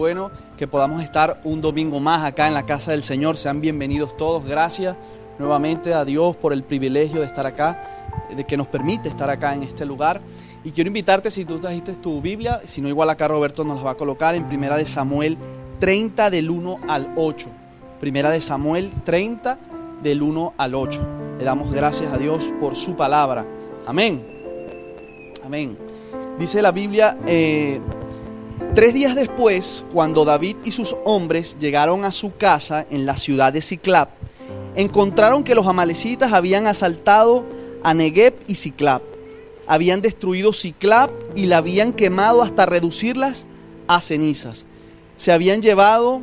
bueno que podamos estar un domingo más acá en la casa del Señor. Sean bienvenidos todos. Gracias nuevamente a Dios por el privilegio de estar acá, de que nos permite estar acá en este lugar. Y quiero invitarte, si tú trajiste tu Biblia, si no igual acá Roberto nos la va a colocar en Primera de Samuel 30 del 1 al 8. Primera de Samuel 30 del 1 al 8. Le damos gracias a Dios por su palabra. Amén. Amén. Dice la Biblia, eh, tres días después, cuando David y sus hombres llegaron a su casa en la ciudad de Ciclap, encontraron que los amalecitas habían asaltado a Negev y Ciclap. Habían destruido Ciclap y la habían quemado hasta reducirlas a cenizas. Se habían llevado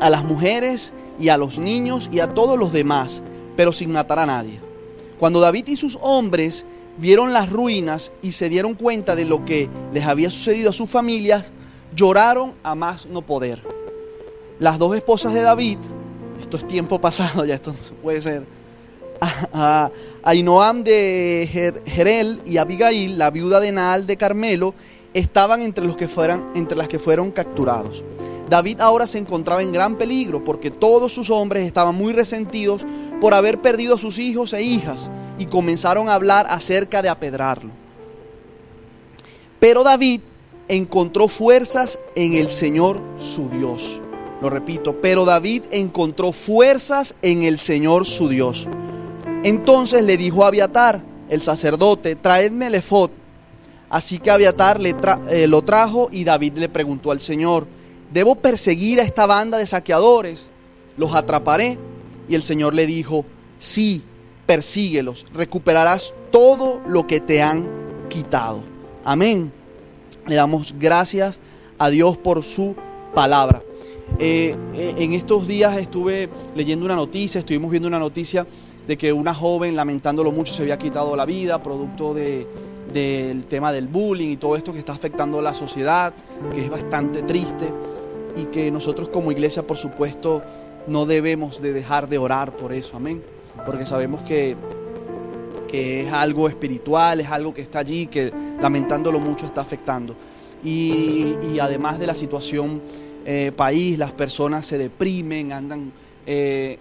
a las mujeres y a los niños y a todos los demás, pero sin matar a nadie. Cuando David y sus hombres vieron las ruinas y se dieron cuenta de lo que les había sucedido a sus familias, lloraron a más no poder. Las dos esposas de David, esto es tiempo pasado, ya esto no se puede ser, Ainoam de Jerel y Abigail, la viuda de Naal de Carmelo, estaban entre, los que fueran, entre las que fueron capturados. David ahora se encontraba en gran peligro porque todos sus hombres estaban muy resentidos por haber perdido a sus hijos e hijas y comenzaron a hablar acerca de apedrarlo. Pero David encontró fuerzas en el Señor su Dios. Lo repito, pero David encontró fuerzas en el Señor su Dios. Entonces le dijo a Abiatar, el sacerdote, traedme el efod. Así que Abiatar le eh, lo trajo y David le preguntó al Señor, ¿debo perseguir a esta banda de saqueadores? ¿Los atraparé? Y el Señor le dijo, sí, persíguelos, recuperarás todo lo que te han quitado. Amén. Le damos gracias a Dios por su palabra. Eh, eh, en estos días estuve leyendo una noticia, estuvimos viendo una noticia de que una joven, lamentándolo mucho, se había quitado la vida, producto del tema del bullying y todo esto que está afectando a la sociedad, que es bastante triste y que nosotros como iglesia, por supuesto, no debemos de dejar de orar por eso, amén porque sabemos que, que es algo espiritual, es algo que está allí, que lamentándolo mucho está afectando. Y, además de la situación eh, país, las personas se deprimen, andan, eh,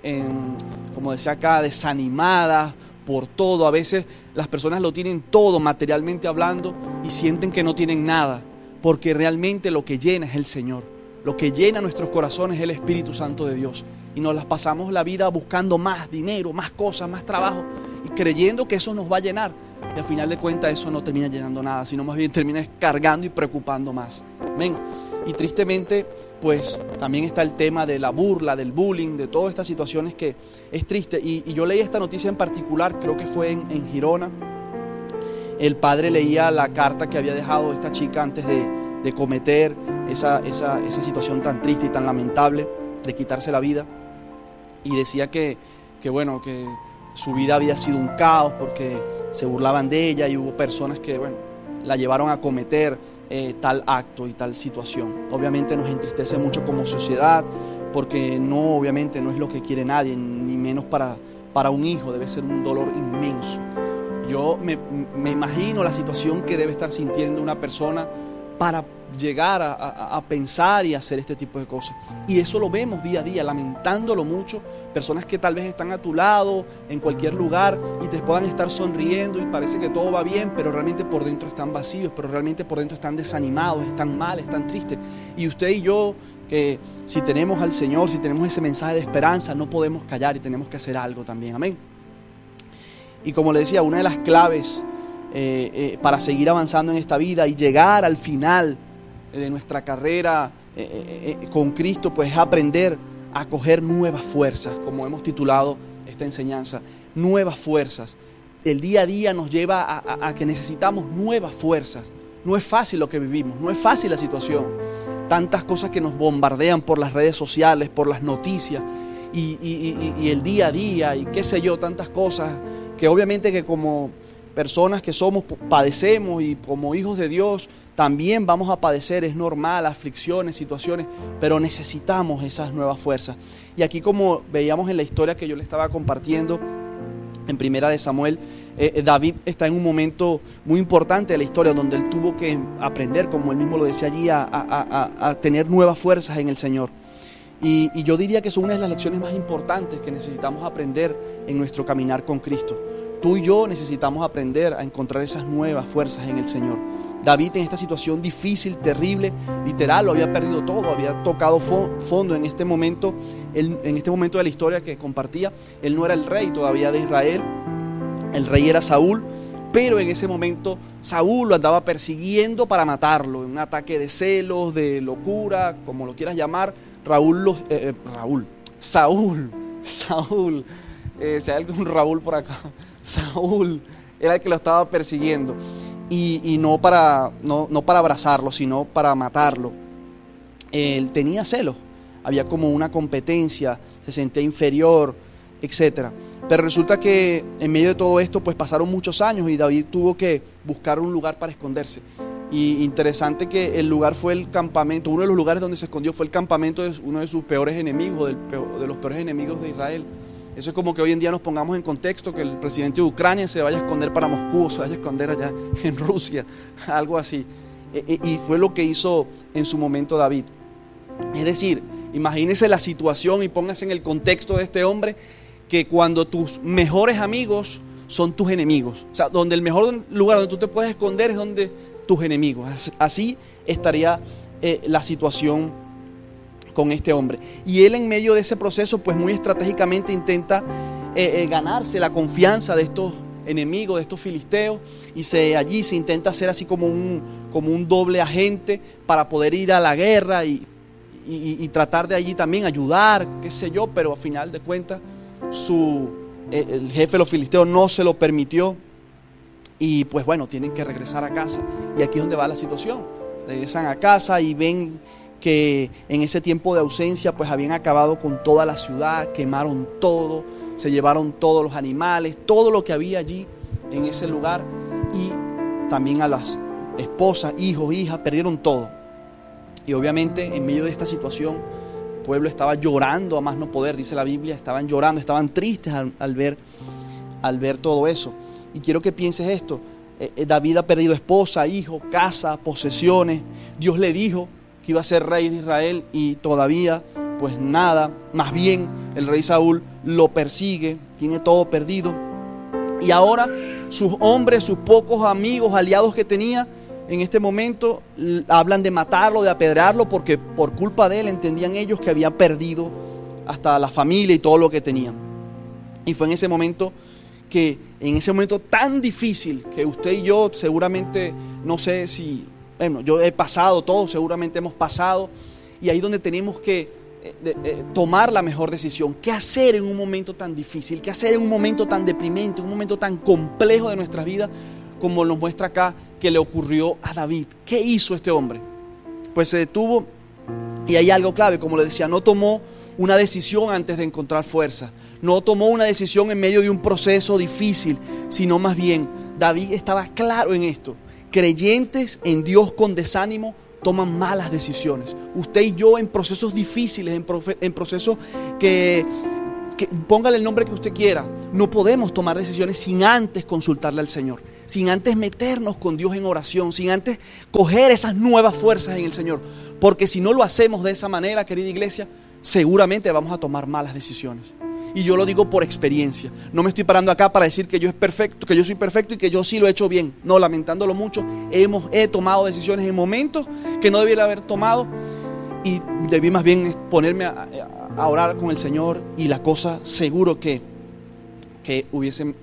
como decía acá, desanimadas por todo. A veces las personas lo tienen todo materialmente hablando y sienten que no tienen nada, porque realmente lo que llena es el Señor. Lo que llena nuestros corazones es el Espíritu Santo de Dios y nos las pasamos la vida buscando más dinero, más cosas, más trabajo y creyendo que eso nos va a llenar. Y al final de cuentas eso no termina llenando nada, sino más bien termina cargando y preocupando más. Amén. Y tristemente, pues también está el tema de la burla, del bullying, de todas estas situaciones que es triste. Y, yo leí esta noticia en particular, creo que fue en, Girona. El padre leía la carta que había dejado esta chica antes de, cometer esa, esa, esa situación tan triste y tan lamentable de quitarse la vida y decía que, bueno, que su vida había sido un caos porque se burlaban de ella y hubo personas que, bueno, la llevaron a cometer eh, tal acto y tal situación. Obviamente nos entristece mucho como sociedad porque no, obviamente no es lo que quiere nadie, ni menos para, para un hijo, debe ser un dolor inmenso. Yo me, me imagino la situación que debe estar sintiendo una persona para llegar a, pensar y hacer este tipo de cosas. Y eso lo vemos día a día, lamentándolo mucho. Personas que tal vez están a tu lado, en cualquier lugar, y te puedan estar sonriendo y parece que todo va bien, pero realmente por dentro están vacíos, pero realmente por dentro están desanimados, están mal, están tristes. Y usted y yo, que si tenemos al Señor, si tenemos ese mensaje de esperanza, no podemos callar y tenemos que hacer algo también. Amén. Y como le decía, una de las claves eh, eh, para seguir avanzando en esta vida y llegar al final de nuestra carrera eh, con Cristo, pues es aprender a coger nuevas fuerzas, como hemos titulado esta enseñanza, nuevas fuerzas. El día a día nos lleva a, que necesitamos nuevas fuerzas. No es fácil lo que vivimos, no es fácil la situación. Tantas cosas que nos bombardean por las redes sociales, por las noticias y el día a día y qué sé yo, tantas cosas que obviamente que como personas que somos, padecemos y como hijos de Dios también vamos a padecer, es normal, aflicciones, situaciones, pero necesitamos esas nuevas fuerzas. Y aquí como veíamos en la historia que yo le estaba compartiendo, en Primera de Samuel, eh, eh, David está en un momento muy importante de la historia donde él tuvo que aprender, como él mismo lo decía allí, a, tener nuevas fuerzas en el Señor. Y, y, yo diría que son una de las lecciones más importantes que necesitamos aprender en nuestro caminar con Cristo. Tú y yo necesitamos aprender a encontrar esas nuevas fuerzas en el Señor. David en esta situación difícil, terrible, literal, lo había perdido todo, había tocado fondo en este momento, en este momento de la historia que compartía. Él no era el rey todavía de Israel, el rey era Saúl, pero en ese momento Saúl lo andaba persiguiendo para matarlo, en un ataque de celos, de locura, como lo quieras llamar. Raúl, eh, eh, Raúl, Saúl, Saúl, eh, si hay algún Raúl por acá, Saúl era el que lo estaba persiguiendo y, no, para, no, para abrazarlo, sino para matarlo. Él tenía celos, había como una competencia, se sentía inferior, etc. Pero resulta que en medio de todo esto, pues pasaron muchos años y David tuvo que buscar un lugar para esconderse. Y interesante que el lugar fue el campamento, uno de los lugares donde se escondió fue el campamento de uno de sus peores enemigos, de los peores enemigos de Israel. Eso es como que hoy en día nos pongamos en contexto que el presidente de Ucrania se vaya a esconder para Moscú, o se vaya a esconder allá en Rusia, algo así. E, e, y fue lo que hizo en su momento David. Es decir, imagínese la situación y póngase en el contexto de este hombre que cuando tus mejores amigos son tus enemigos. O sea, donde el mejor lugar donde tú te puedes esconder es donde tus enemigos. Así estaría eh, la situación con este hombre. Y él en medio de ese proceso, pues muy estratégicamente intenta eh, eh, ganarse la confianza de estos enemigos, de estos filisteos, y se, allí se intenta hacer así como un, como un doble agente para poder ir a la guerra y, tratar de allí también ayudar, qué sé yo, pero a final de cuentas su, eh, el jefe de los filisteos no se lo permitió y pues bueno, tienen que regresar a casa. Y aquí es donde va la situación. Regresan a casa y ven que en ese tiempo de ausencia pues habían acabado con toda la ciudad, quemaron todo, se llevaron todos los animales, todo lo que había allí en ese lugar y también a las esposas, hijos, hijas, perdieron todo. Y obviamente en medio de esta situación el pueblo estaba llorando a más no poder, dice la Biblia, estaban llorando, estaban tristes al, ver, al ver todo eso. Y quiero que pienses esto, eh, eh, David ha perdido esposa, hijo, casa, posesiones, Dios le dijo, iba a ser rey de Israel y todavía pues nada, más bien el rey Saúl lo persigue, tiene todo perdido. Y ahora sus hombres, sus pocos amigos, aliados que tenía, en este momento hablan de matarlo, de apedrearlo, porque por culpa de él entendían ellos que había perdido hasta la familia y todo lo que tenían. Y fue en ese momento que, en ese momento tan difícil, que usted y yo seguramente, no sé si bueno, yo he pasado, todos seguramente hemos pasado, y ahí donde tenemos que eh, eh, tomar la mejor decisión. ¿Qué hacer en un momento tan difícil? ¿Qué hacer en un momento tan deprimente, en un momento tan complejo de nuestra vida como nos muestra acá que le ocurrió a David? ¿Qué hizo este hombre? Pues se detuvo y hay algo clave, como le decía, no tomó una decisión antes de encontrar fuerza, no tomó una decisión en medio de un proceso difícil, sino más bien David estaba claro en esto creyentes en Dios con desánimo toman malas decisiones. Usted y yo en procesos difíciles, en, procesos que, que, póngale el nombre que usted quiera, no podemos tomar decisiones sin antes consultarle al Señor, sin antes meternos con Dios en oración, sin antes coger esas nuevas fuerzas en el Señor. Porque si no lo hacemos de esa manera, querida iglesia, seguramente vamos a tomar malas decisiones. Y yo lo digo por experiencia. No me estoy parando acá para decir que yo es perfecto, que yo soy perfecto y que yo sí lo he hecho bien. No, lamentándolo mucho, hemos, he tomado decisiones en momentos que no debiera haber tomado y debí más bien ponerme a, orar con el Señor y la cosa seguro que, que hubiese mm,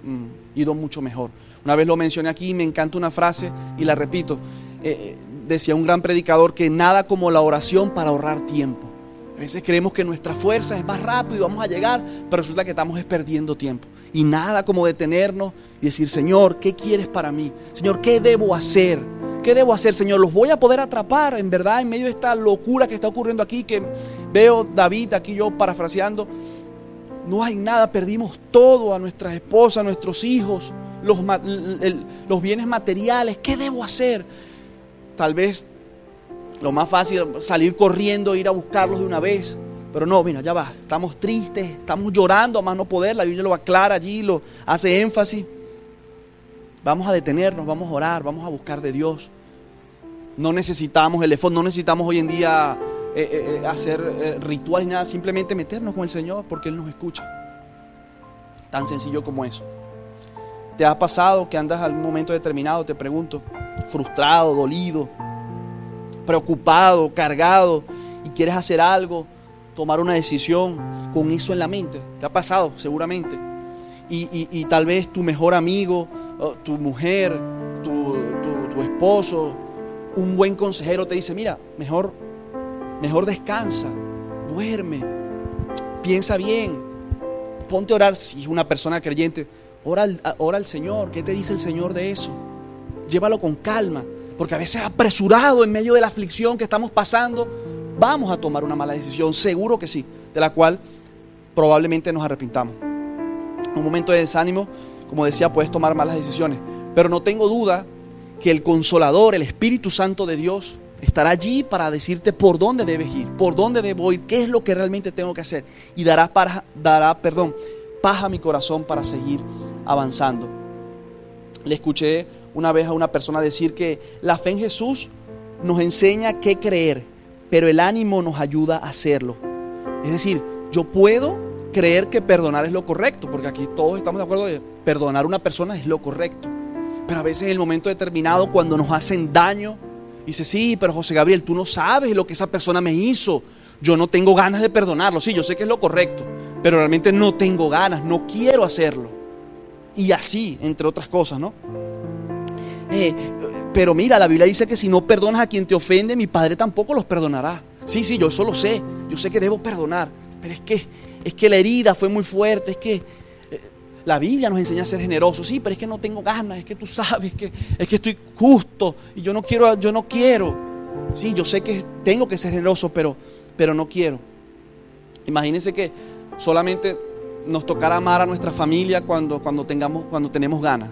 ido mucho mejor. Una vez lo mencioné aquí, me encanta una frase y la repito. Eh, decía un gran predicador que nada como la oración para ahorrar tiempo. A veces creemos que nuestra fuerza es más rápido y vamos a llegar, pero resulta que estamos perdiendo tiempo. Y nada como detenernos y decir, Señor, ¿qué quieres para mí? Señor, ¿qué debo hacer? ¿Qué debo hacer, Señor? ¿Los voy a poder atrapar en verdad en medio de esta locura que está ocurriendo aquí? Que veo David aquí yo parafraseando. No hay nada, perdimos todo a nuestras esposas, a nuestros hijos, los, los bienes materiales. ¿Qué debo hacer? Tal vez lo más fácil salir corriendo, ir a buscarlos de una vez. Pero no, mira, ya va, estamos tristes, estamos llorando a más no poder, la Biblia lo aclara allí, lo hace énfasis. Vamos a detenernos, vamos a orar, vamos a buscar de Dios. No necesitamos el efod, no necesitamos hoy en día eh, eh, eh, hacer rituales nada, simplemente meternos con el Señor porque Él nos escucha. Tan sencillo como eso. ¿Te ha pasado que andas algún momento determinado, te pregunto, frustrado, dolido, preocupado, cargado y quieres hacer algo, tomar una decisión con eso en la mente? ¿Te ha pasado? Seguramente. Y, tal vez tu mejor amigo, tu mujer, tu, tu esposo, un buen consejero te dice, mira, mejor, mejor descansa, duerme, piensa bien, ponte a orar si es una persona creyente, ora al, ora al Señor, ¿qué te dice el Señor de eso? Llévalo con calma, porque a veces apresurado en medio de la aflicción que estamos pasando, vamos a tomar una mala decisión, seguro que sí, de la cual probablemente nos arrepintamos. En un momento de desánimo, como decía, puedes tomar malas decisiones, pero no tengo duda que el consolador, el Espíritu Santo de Dios, estará allí para decirte por dónde debes ir, por dónde debo ir, qué es lo que realmente tengo que hacer. Y dará, para, dará perdón, paz a mi corazón para seguir avanzando. Le escuché una vez a una persona decir que la fe en Jesús nos enseña qué creer, pero el ánimo nos ayuda a hacerlo. Es decir, yo puedo creer que perdonar es lo correcto, porque aquí todos estamos de acuerdo de perdonar a una persona es lo correcto. Pero a veces en el momento determinado, cuando nos hacen daño, dice, sí, pero José Gabriel, tú no sabes lo que esa persona me hizo. Yo no tengo ganas de perdonarlo. Sí, yo sé que es lo correcto, pero realmente no tengo ganas, no quiero hacerlo. Y así, entre otras cosas, ¿no? Eh, pero mira, la Biblia dice que si no perdonas a quien te ofende, mi Padre tampoco los perdonará. Sí, sí, yo eso lo sé. Yo sé que debo perdonar. Pero es que, es que la herida fue muy fuerte. Es que la Biblia nos enseña a ser generosos. Sí, pero es que no tengo ganas, es que tú sabes que es que estoy justo y yo no quiero, yo no quiero. Sí, yo sé que tengo que ser generoso, pero, pero no quiero. Imagínense que solamente nos tocará amar a nuestra familia cuando, cuando, tengamos, cuando tenemos ganas.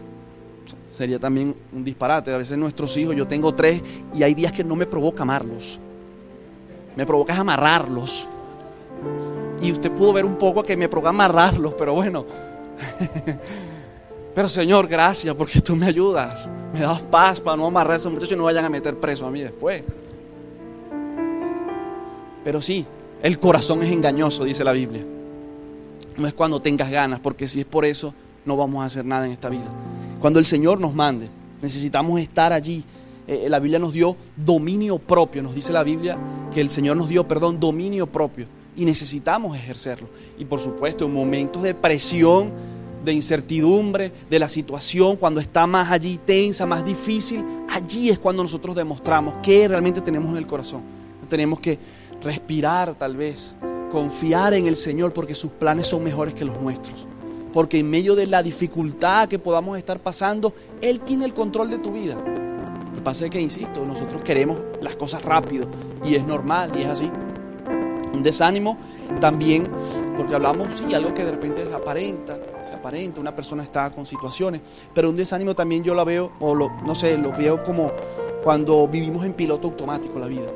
Sería también un disparate. A veces nuestros hijos, yo tengo tres y hay días que no me provoca amarlos. Me provoca amarrarlos. Y usted pudo ver un poco que me provoca amarrarlos, pero bueno, Pero Señor, gracias porque tú me ayudas. Me das paz para no amarrar a esos muchachos y no vayan a meter preso a mí después. Pero sí, el corazón es engañoso, dice la Biblia. No es cuando tengas ganas, porque si es por eso, no vamos a hacer nada en esta vida. Cuando el Señor nos mande, necesitamos estar allí. Eh, la Biblia nos dio dominio propio, nos dice la Biblia que el Señor nos dio, perdón, dominio propio y necesitamos ejercerlo. Y por supuesto, en momentos de presión, de incertidumbre, de la situación, cuando está más allí tensa, más difícil, allí es cuando nosotros demostramos qué realmente tenemos en el corazón. Tenemos que respirar tal vez, confiar en el Señor porque sus planes son mejores que los nuestros. Porque en medio de la dificultad que podamos estar pasando, Él tiene el control de tu vida. Lo que pasa es que, insisto, nosotros queremos las cosas rápido y es normal y es así. Un desánimo también, porque hablamos, sí, algo que de repente se aparenta, se aparenta, una persona está con situaciones, pero un desánimo también yo la veo, o lo, no sé, lo veo como cuando vivimos en piloto automático la vida.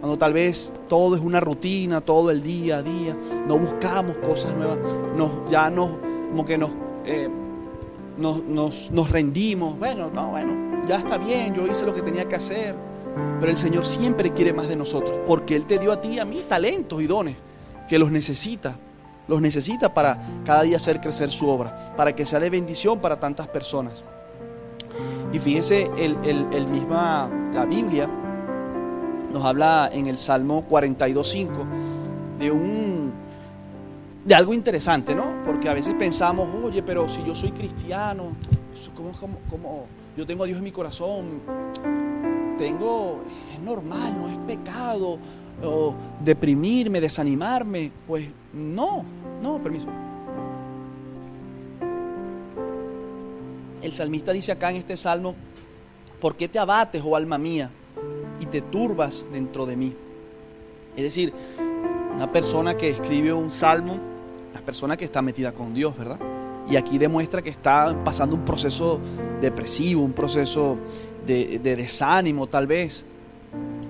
Cuando tal vez todo es una rutina, todo el día a día, no buscamos cosas nuevas, nos, ya nos, como que nos, eh, nos, nos, nos rendimos, bueno, no, bueno, ya está bien, yo hice lo que tenía que hacer. Pero el Señor siempre quiere más de nosotros, porque Él te dio a ti y a mí talentos y dones, que los necesita, los necesita para cada día hacer crecer su obra, para que sea de bendición para tantas personas. Y fíjese, el, el, misma, la Biblia nos habla en el Salmo 42.5 de un de algo interesante, ¿no? Porque a veces pensamos, oye, pero si yo soy cristiano, ¿cómo, cómo, cómo yo tengo a Dios en mi corazón? tengo, es normal, no es pecado, o deprimirme, desanimarme. Pues no, no, permiso. El salmista dice acá en este salmo, ¿por qué te abates, oh alma mía, y te turbas dentro de mí? Es decir, una persona que escribe un salmo, persona que está metida con Dios, ¿verdad? Y aquí demuestra que está pasando un proceso depresivo, un proceso de, desánimo tal vez.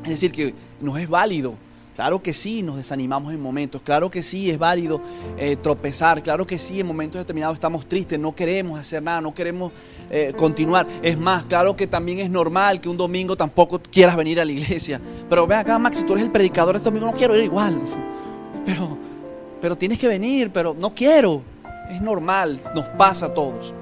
Es decir, que no es válido Claro que sí, nos desanimamos en momentos, claro que sí, es válido eh, tropezar, claro que sí, en momentos determinados estamos tristes, no queremos hacer nada, no queremos eh, continuar. Es más, claro que también es normal que un domingo tampoco quieras venir a la iglesia. Pero ve acá, Max, si tú eres el predicador este domingo, no quiero ir igual. Pero, pero tienes que venir, pero no quiero. Es normal, nos pasa a todos.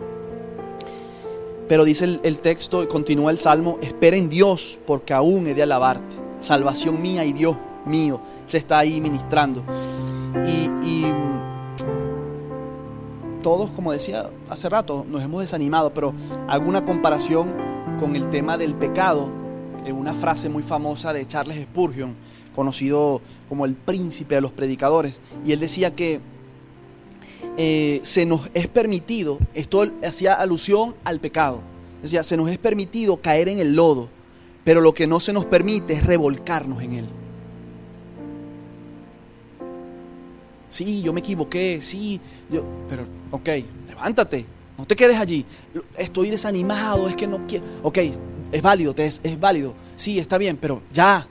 Pero dice el, texto, continúa el salmo, espera en Dios porque aún he de alabarte. Salvación mía y Dios mío se está ahí ministrando. Y, todos, como decía hace rato, nos hemos desanimado, pero hago una comparación con el tema del pecado, en una frase muy famosa de Charles Spurgeon, conocido como el príncipe de los predicadores, y él decía que eh, se nos es permitido, esto hacía alusión al pecado, decía, se nos es permitido caer en el lodo, pero lo que no se nos permite es revolcarnos en él. Sí, yo me equivoqué, sí, yo, pero, ok, levántate, no te quedes allí. Estoy desanimado, es que no quiero. Ok, es válido, es, es válido, sí, está bien, pero ya,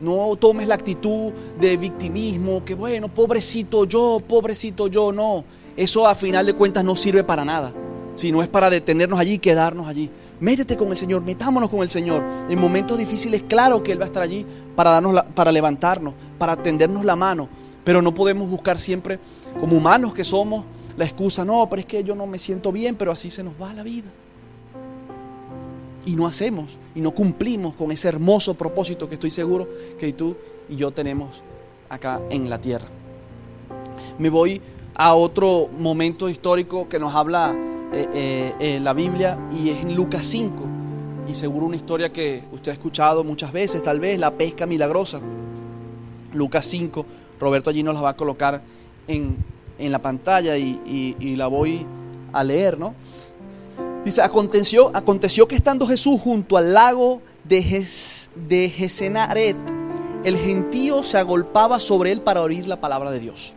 no tomes la actitud de victimismo, que bueno, pobrecito yo, pobrecito yo, no. Eso a final de cuentas no sirve para nada, sino es para detenernos allí y quedarnos allí. Métete con el Señor, metámonos con el Señor. En momentos difíciles, claro que Él va a estar allí para, darnos para levantarnos, para tendernos la mano. Pero no podemos buscar siempre, como humanos que somos, la excusa, no, pero es que yo no me siento bien, pero así se nos va la vida. Y no hacemos, y no cumplimos con ese hermoso propósito que estoy seguro que tú y yo tenemos acá en la tierra. Me voy a otro momento histórico que nos habla eh, eh, eh, la Biblia y es en Lucas 5. Y seguro una historia que usted ha escuchado muchas veces, tal vez, la pesca milagrosa. Lucas 5, Roberto allí nos la va a colocar en, la pantalla y, la voy a leer, ¿no? Dice, aconteció, aconteció que estando Jesús junto al lago de, de Gesenaret, el gentío se agolpaba sobre él para oír la palabra de Dios.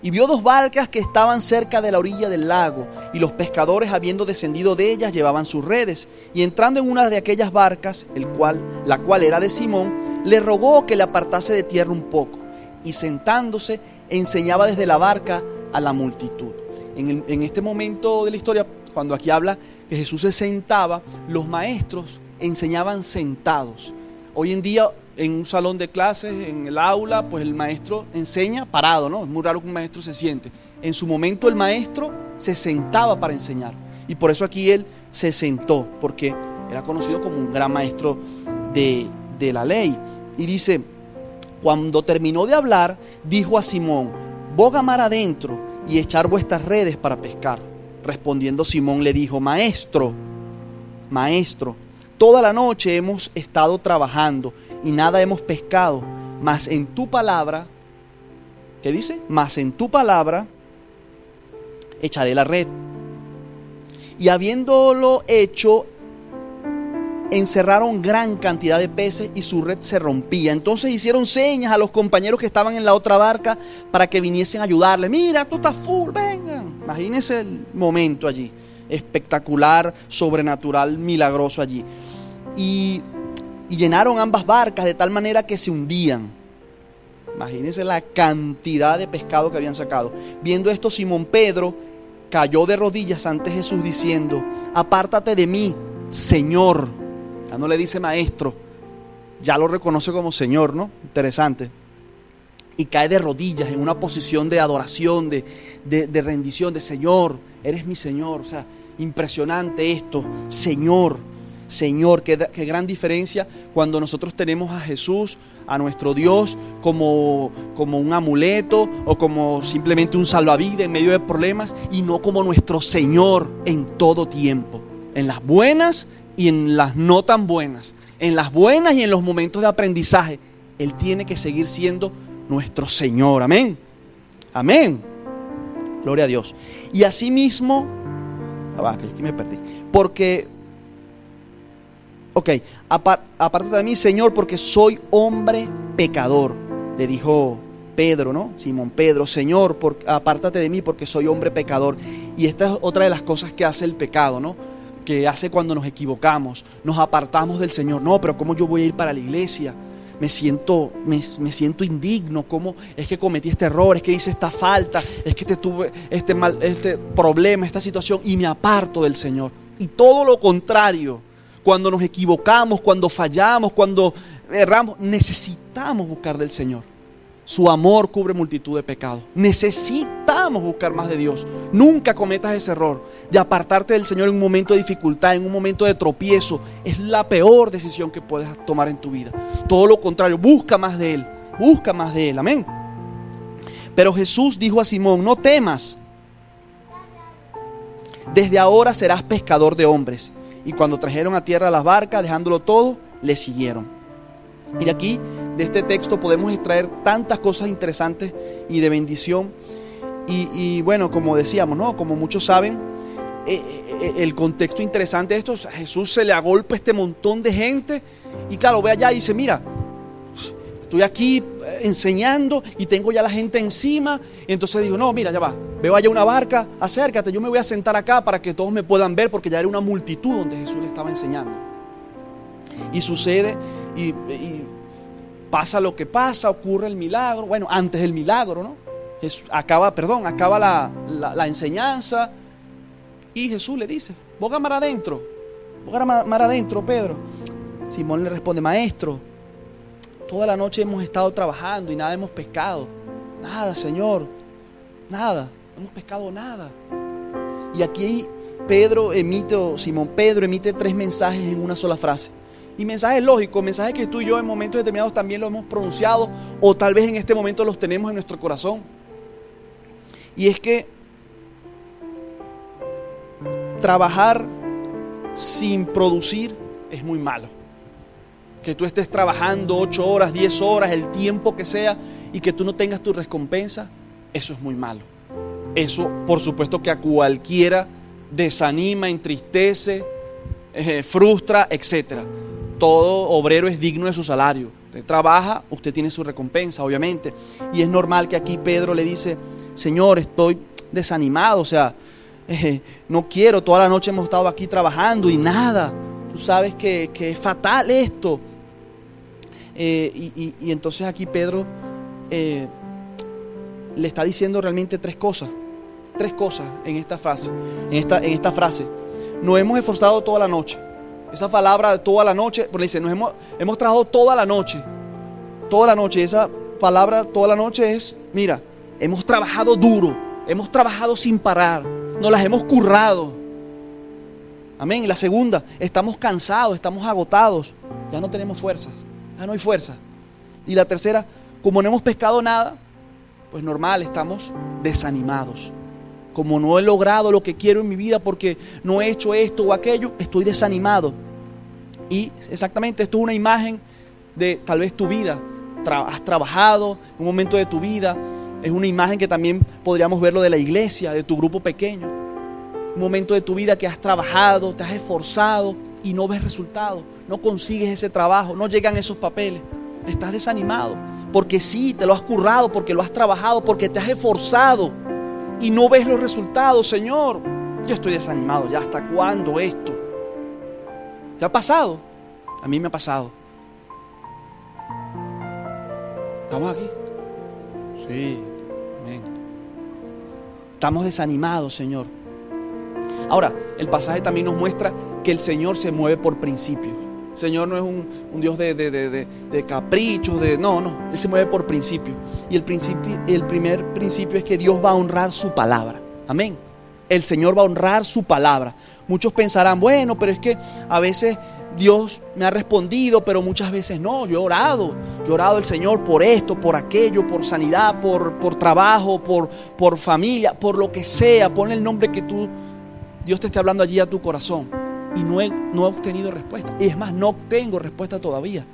Y vio dos barcas que estaban cerca de la orilla del lago, y los pescadores, habiendo descendido de ellas, llevaban sus redes. Y entrando en una de aquellas barcas, el cual, la cual era de Simón, le rogó que le apartase de tierra un poco y sentándose enseñaba desde la barca a la multitud. En, este momento de la historia, cuando aquí habla que Jesús se sentaba, los maestros enseñaban sentados. Hoy en día en un salón de clases, en el aula, pues el maestro enseña parado, ¿no? Es muy raro que un maestro se siente. En su momento el maestro se sentaba para enseñar. Y por eso aquí él se sentó, porque era conocido como un gran maestro de, de la ley. Y dice, cuando terminó de hablar, dijo a Simón, boga mar adentro y echar vuestras redes para pescar. Respondiendo Simón le dijo, maestro, maestro, toda la noche hemos estado trabajando y nada hemos pescado, mas en tu palabra, ¿qué dice? Mas en tu palabra echaré la red. Y habiéndolo hecho, encerraron gran cantidad de peces y su red se rompía. Entonces hicieron señas a los compañeros que estaban en la otra barca para que viniesen a ayudarle. Mira, tú estás full, vengan. Imagínense el momento allí. Espectacular, sobrenatural, milagroso allí. Y, y llenaron ambas barcas de tal manera que se hundían. Imagínense la cantidad de pescado que habían sacado. Viendo esto, Simón Pedro cayó de rodillas ante Jesús diciendo, apártate de mí, Señor no le dice maestro, ya lo reconoce como Señor, ¿no? Interesante. Y cae de rodillas en una posición de adoración, de, de, rendición, de Señor, eres mi Señor. O sea, impresionante esto, Señor, Señor, qué, qué, gran diferencia cuando nosotros tenemos a Jesús, a nuestro Dios, como, como un amuleto o como simplemente un salvavidas en medio de problemas y no como nuestro Señor en todo tiempo, en las buenas y en las no tan buenas, en las buenas y en los momentos de aprendizaje, Él tiene que seguir siendo nuestro Señor. Amén. Amén. Gloria a Dios. Y asimismo, ah, aquí me perdí. Porque, ok, aparte de mí, Señor, porque soy hombre pecador, le dijo Pedro, ¿no? Simón Pedro, Señor, apártate de mí porque soy hombre pecador. Y esta es otra de las cosas que hace el pecado, ¿no? Que hace cuando nos equivocamos, nos apartamos del Señor. No, pero ¿cómo yo voy a ir para la iglesia? me siento, me, siento indigno, cómo es que cometí este error, es que hice esta falta, es que tuve este, mal, este problema, esta situación y me aparto del Señor. Y todo lo contrario, cuando nos equivocamos, cuando fallamos, cuando erramos, necesitamos buscar del Señor. Su amor cubre multitud de pecados. Necesitamos buscar más de Dios. Nunca cometas ese error de apartarte del Señor en un momento de dificultad, en un momento de tropiezo. Es la peor decisión que puedes tomar en tu vida. Todo lo contrario, busca más de Él. Busca más de Él. Amén. Pero Jesús dijo a Simón, no temas. Desde ahora serás pescador de hombres. Y cuando trajeron a tierra las barcas, dejándolo todo, le siguieron. Y de aquí de este texto podemos extraer tantas cosas interesantes y de bendición. Y, bueno, como decíamos, ¿no? Como muchos saben, eh, eh, el contexto interesante de esto, Jesús se le agolpa este montón de gente y claro, ve allá y dice, mira, estoy aquí eh, enseñando y tengo ya la gente encima. Entonces digo, no, mira, ya va, veo allá una barca, acércate, yo me voy a sentar acá para que todos me puedan ver porque ya era una multitud donde Jesús le estaba enseñando. Y sucede, y pasa lo que pasa, ocurre el milagro. Bueno, antes del milagro, ¿no? acaba, perdón, acaba la, enseñanza Jesús le dice, boga mar adentro, boga mar adentro, Pedro. Simón le responde, maestro, toda la noche hemos estado trabajando y nada hemos pescado. Nada, Señor, nada, no hemos pescado nada. Y aquí Pedro emite, o Simón Pedro emite tres mensajes en una sola frase. Y mensajes lógicos, mensajes que tú y yo en momentos determinados también lo hemos pronunciado o tal vez en este momento los tenemos en nuestro corazón. Y es que trabajar sin producir es muy malo. Que tú estés trabajando ocho horas, diez horas, el tiempo que sea, y que tú no tengas tu recompensa, eso es muy malo. Eso, por supuesto, que a cualquiera desanima, entristece, eh, frustra, etcétera todo obrero es digno de su salario. Usted trabaja, usted tiene su recompensa, obviamente. Y es normal que aquí Pedro le dice, Señor, estoy desanimado, o sea, eh, no quiero, toda la noche hemos estado aquí trabajando y nada. Tú sabes que, es fatal esto. Eh, y, entonces aquí Pedro eh, le está diciendo realmente tres cosas. Tres cosas en esta frase. En esta, en esta frase. Nos hemos esforzado toda la noche esa palabra toda la noche, porque dice, nos hemos, hemos trabajado toda la noche. Toda la noche. Esa palabra toda la noche es, mira, hemos trabajado duro, hemos trabajado sin parar, nos las hemos currado. Amén. La segunda, estamos cansados, estamos agotados, ya no tenemos fuerzas, ya no hay fuerza. Y la tercera, como no hemos pescado nada, pues normal, estamos desanimados como no he logrado lo que quiero en mi vida porque no he hecho esto o aquello, estoy desanimado. Y exactamente esto es una imagen de tal vez tu vida. has trabajado en un momento de tu vida. Es una imagen que también podríamos verlo de la iglesia, de tu grupo pequeño. Un momento de tu vida que has trabajado, te has esforzado y no ves resultados. No consigues ese trabajo, no llegan esos papeles. Estás desanimado. Porque sí, te lo has currado, porque lo has trabajado, porque te has esforzado y no ves los resultados, Señor. Yo estoy desanimado ya. ¿Hasta cuándo esto? ¿Te ha pasado? A mí me ha pasado. ¿Estamos aquí? Sí, amén. Estamos desanimados, Señor. Ahora, el pasaje también nos muestra que el Señor se mueve por principios. Señor no es un, Dios de, de, caprichos, de. No, no. Él se mueve por principio. Y el, principio, el primer principio es que Dios va a honrar su palabra. Amén. El Señor va a honrar su palabra. Muchos pensarán, bueno, pero es que a veces Dios me ha respondido, pero muchas veces no. Yo he orado. Yo he orado al Señor por esto, por aquello, por sanidad, por, por trabajo, por, por familia, por lo que sea. Pon el nombre que tú, Dios te esté hablando allí a tu corazón y no he, no obtenido respuesta. Y es más, no tengo respuesta todavía.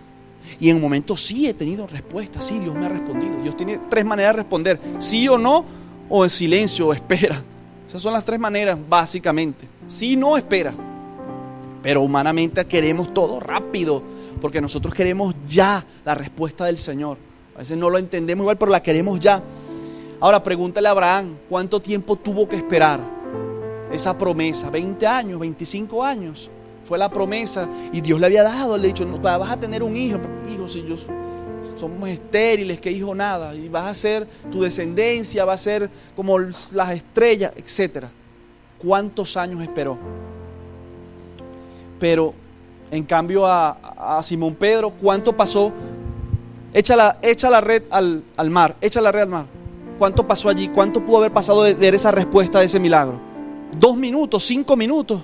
Y en un momento sí he tenido respuesta, sí, Dios me ha respondido. Dios tiene tres maneras de responder, sí o no, o en silencio o espera. Esas son las tres maneras básicamente. Sí, no, espera. Pero humanamente queremos todo rápido, porque nosotros queremos ya la respuesta del Señor. A veces no lo entendemos igual, pero la queremos ya. Ahora pregúntale a Abraham, ¿cuánto tiempo tuvo que esperar esa promesa, 20 años, 25 años. Fue la promesa y Dios le había dado, le ha dicho, no, vas a tener un hijo. Hijo, si yo somos estériles, que hijo nada, y vas a ser, tu descendencia va a ser como las estrellas, etc. ¿Cuántos años esperó? Pero en cambio a, Simón Pedro, ¿cuánto pasó? Echa la, echa la red al, al, mar, echa la red al mar. ¿Cuánto pasó allí? ¿Cuánto pudo haber pasado de ver esa respuesta de ese milagro? Dos minutos, cinco minutos.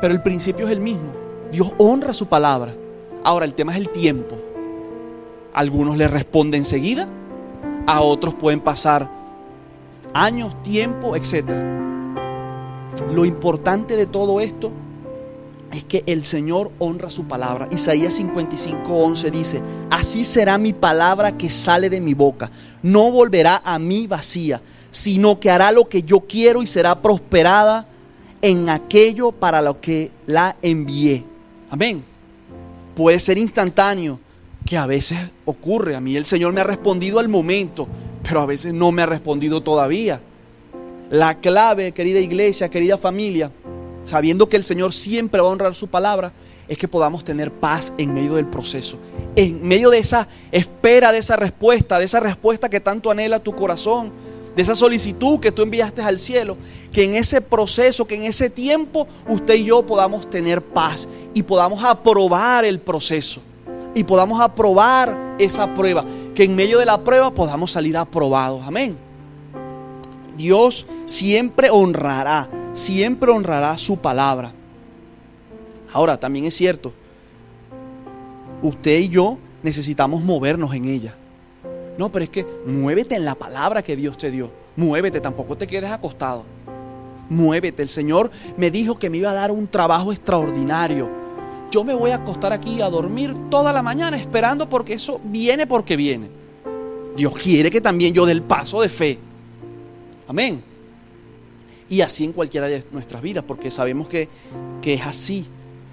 Pero el principio es el mismo. Dios honra su palabra. Ahora el tema es el tiempo. algunos le responden enseguida, a otros pueden pasar años, tiempo, etc. Lo importante de todo esto es que el Señor honra su palabra. Isaías 55:11 dice, así será mi palabra que sale de mi boca. No volverá a mí vacía, sino que hará lo que yo quiero y será prosperada en aquello para lo que la envié. Amén. Puede ser instantáneo, que a veces ocurre. A mí el Señor me ha respondido al momento, pero a veces no me ha respondido todavía. La clave, querida iglesia, querida familia, sabiendo que el Señor siempre va a honrar su palabra, es que podamos tener paz en medio del proceso, en medio de esa espera, de esa respuesta, de esa respuesta que tanto anhela tu corazón, de esa solicitud que tú enviaste al cielo, que en ese proceso, que en ese tiempo usted y yo podamos tener paz y podamos aprobar el proceso y podamos aprobar esa prueba, que en medio de la prueba podamos salir aprobados. Amén. Dios siempre honrará, siempre honrará su palabra. Ahora, también es cierto, usted y yo necesitamos movernos en ella. No, pero es que muévete en la palabra que Dios te dio. Muévete, tampoco te quedes acostado. Muévete. El Señor me dijo que me iba a dar un trabajo extraordinario. Yo me voy a acostar aquí a dormir toda la mañana esperando porque eso viene porque viene. Dios quiere que también yo dé el paso de fe. Amén. Y así en cualquiera de nuestras vidas, porque sabemos que, que es así.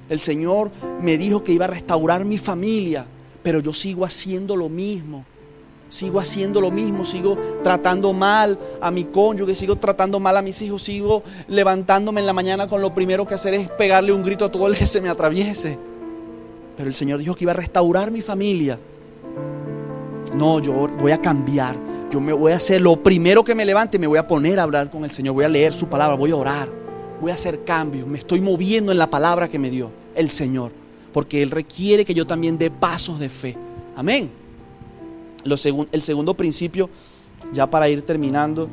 El Señor me dijo que iba a restaurar mi familia, pero yo sigo haciendo lo mismo sigo haciendo lo mismo, sigo tratando mal a mi cónyuge, sigo tratando mal a mis hijos, sigo levantándome en la mañana con lo primero que hacer es pegarle un grito a todo el que se me atraviese. Pero el Señor dijo que iba a restaurar mi familia. No, yo voy a cambiar. Yo me voy a hacer lo primero que me levante, me voy a poner a hablar con el Señor, voy a leer su palabra, voy a orar, voy a hacer cambios, me estoy moviendo en la palabra que me dio el Señor, porque Él requiere que yo también dé pasos de fe. Amén el segundo principio, ya para ir terminando,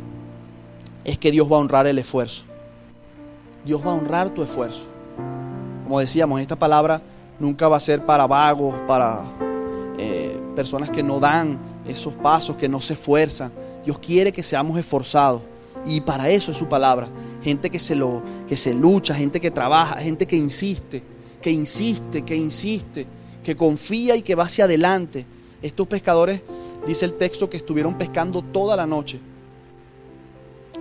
es que Dios va a honrar el esfuerzo. Dios va a honrar tu esfuerzo. Como decíamos, esta palabra nunca va a ser para vagos, para eh, personas que no dan esos pasos, que no se esfuerzan. Dios quiere que seamos esforzados. Y para eso es su palabra. Gente que se, lo, que se lucha, gente que trabaja, gente que insiste, que insiste, que insiste, que confía y que va hacia adelante. Estos pescadores Dice el texto que estuvieron pescando toda la noche.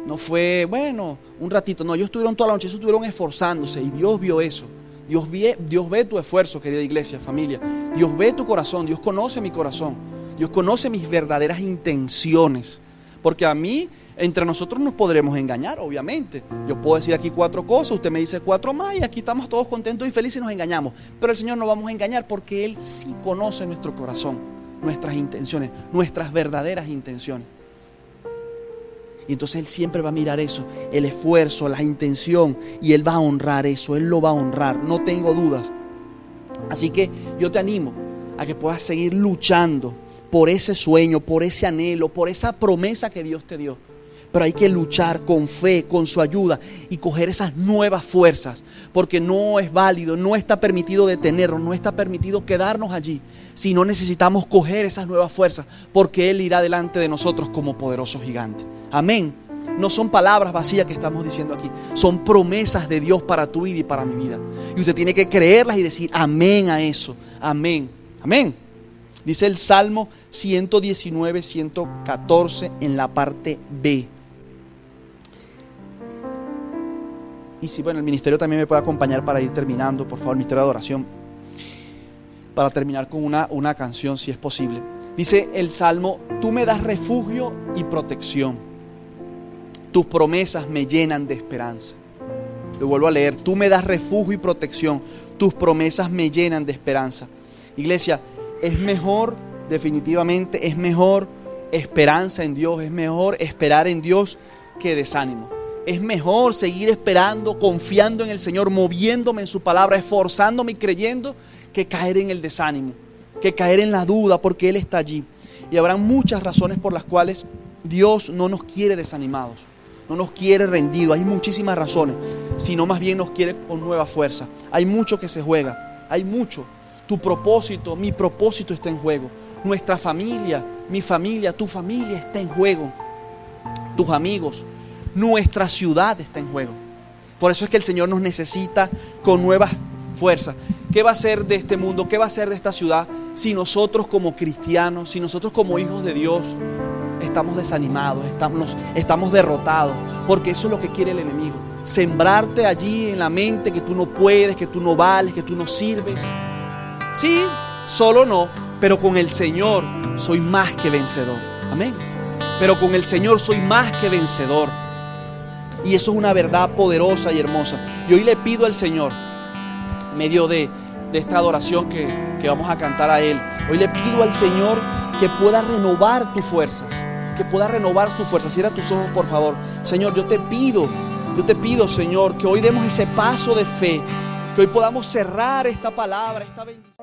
No fue, bueno, un ratito. No, ellos estuvieron toda la noche, ellos estuvieron esforzándose y Dios vio eso. Dios Dios ve tu esfuerzo, querida iglesia, familia. Dios ve tu corazón, Dios conoce mi corazón. Dios conoce mis verdaderas intenciones. Porque a mí, entre nosotros nos podremos engañar, obviamente. Yo puedo decir aquí cuatro cosas, usted me dice cuatro más y aquí estamos todos contentos y felices y nos engañamos. Pero el Señor no vamos a engañar porque Él sí conoce nuestro corazón nuestras intenciones, nuestras verdaderas intenciones. Y entonces Él siempre va a mirar eso, el esfuerzo, la intención, y Él va a honrar eso, Él lo va a honrar, no tengo dudas. Así que yo te animo a que puedas seguir luchando por ese sueño, por ese anhelo, por esa promesa que Dios te dio. Pero hay que luchar con fe, con su ayuda y coger esas nuevas fuerzas, porque no es válido, no está permitido detenernos, no está permitido quedarnos allí, si no necesitamos coger esas nuevas fuerzas, porque Él irá delante de nosotros como poderoso gigante. Amén. No son palabras vacías que estamos diciendo aquí, son promesas de Dios para tu vida y para mi vida. Y usted tiene que creerlas y decir amén a eso, amén, amén. Dice el Salmo 119, 114 en la parte B. Y si, bueno, el ministerio también me puede acompañar para ir terminando, por favor, el ministerio de adoración, para terminar con una, una canción, si es posible. Dice el Salmo, tú me das refugio y protección. Tus promesas me llenan de esperanza. Lo vuelvo a leer, tú me das refugio y protección. Tus promesas me llenan de esperanza. Iglesia, es mejor, definitivamente, es mejor esperanza en Dios, es mejor esperar en Dios que desánimo. Es mejor seguir esperando, confiando en el Señor, moviéndome en su palabra, esforzándome y creyendo, que caer en el desánimo, que caer en la duda, porque Él está allí. Y habrá muchas razones por las cuales Dios no nos quiere desanimados, no nos quiere rendidos. Hay muchísimas razones, sino más bien nos quiere con nueva fuerza. Hay mucho que se juega, hay mucho. Tu propósito, mi propósito está en juego. Nuestra familia, mi familia, tu familia está en juego. Tus amigos, nuestra ciudad está en juego. Por eso es que el Señor nos necesita con nuevas fuerzas. ¿Qué va a ser de este mundo? ¿Qué va a ser de esta ciudad si nosotros como cristianos, si nosotros como hijos de Dios estamos desanimados, estamos, estamos derrotados? Porque eso es lo que quiere el enemigo. Sembrarte allí en la mente que tú no puedes, que tú no vales, que tú no sirves. Sí, solo no, pero con el Señor soy más que vencedor. Amén. Pero con el Señor soy más que vencedor. Y eso es una verdad poderosa y hermosa. Y hoy le pido al Señor, medio de, de esta adoración que, que vamos a cantar a Él, hoy le pido al Señor que pueda renovar tus fuerzas, que pueda renovar tus fuerzas. Cierra tus ojos, por favor. Señor, yo te pido, yo te pido, Señor, que hoy demos ese paso de fe, que hoy podamos cerrar esta palabra, esta bendición.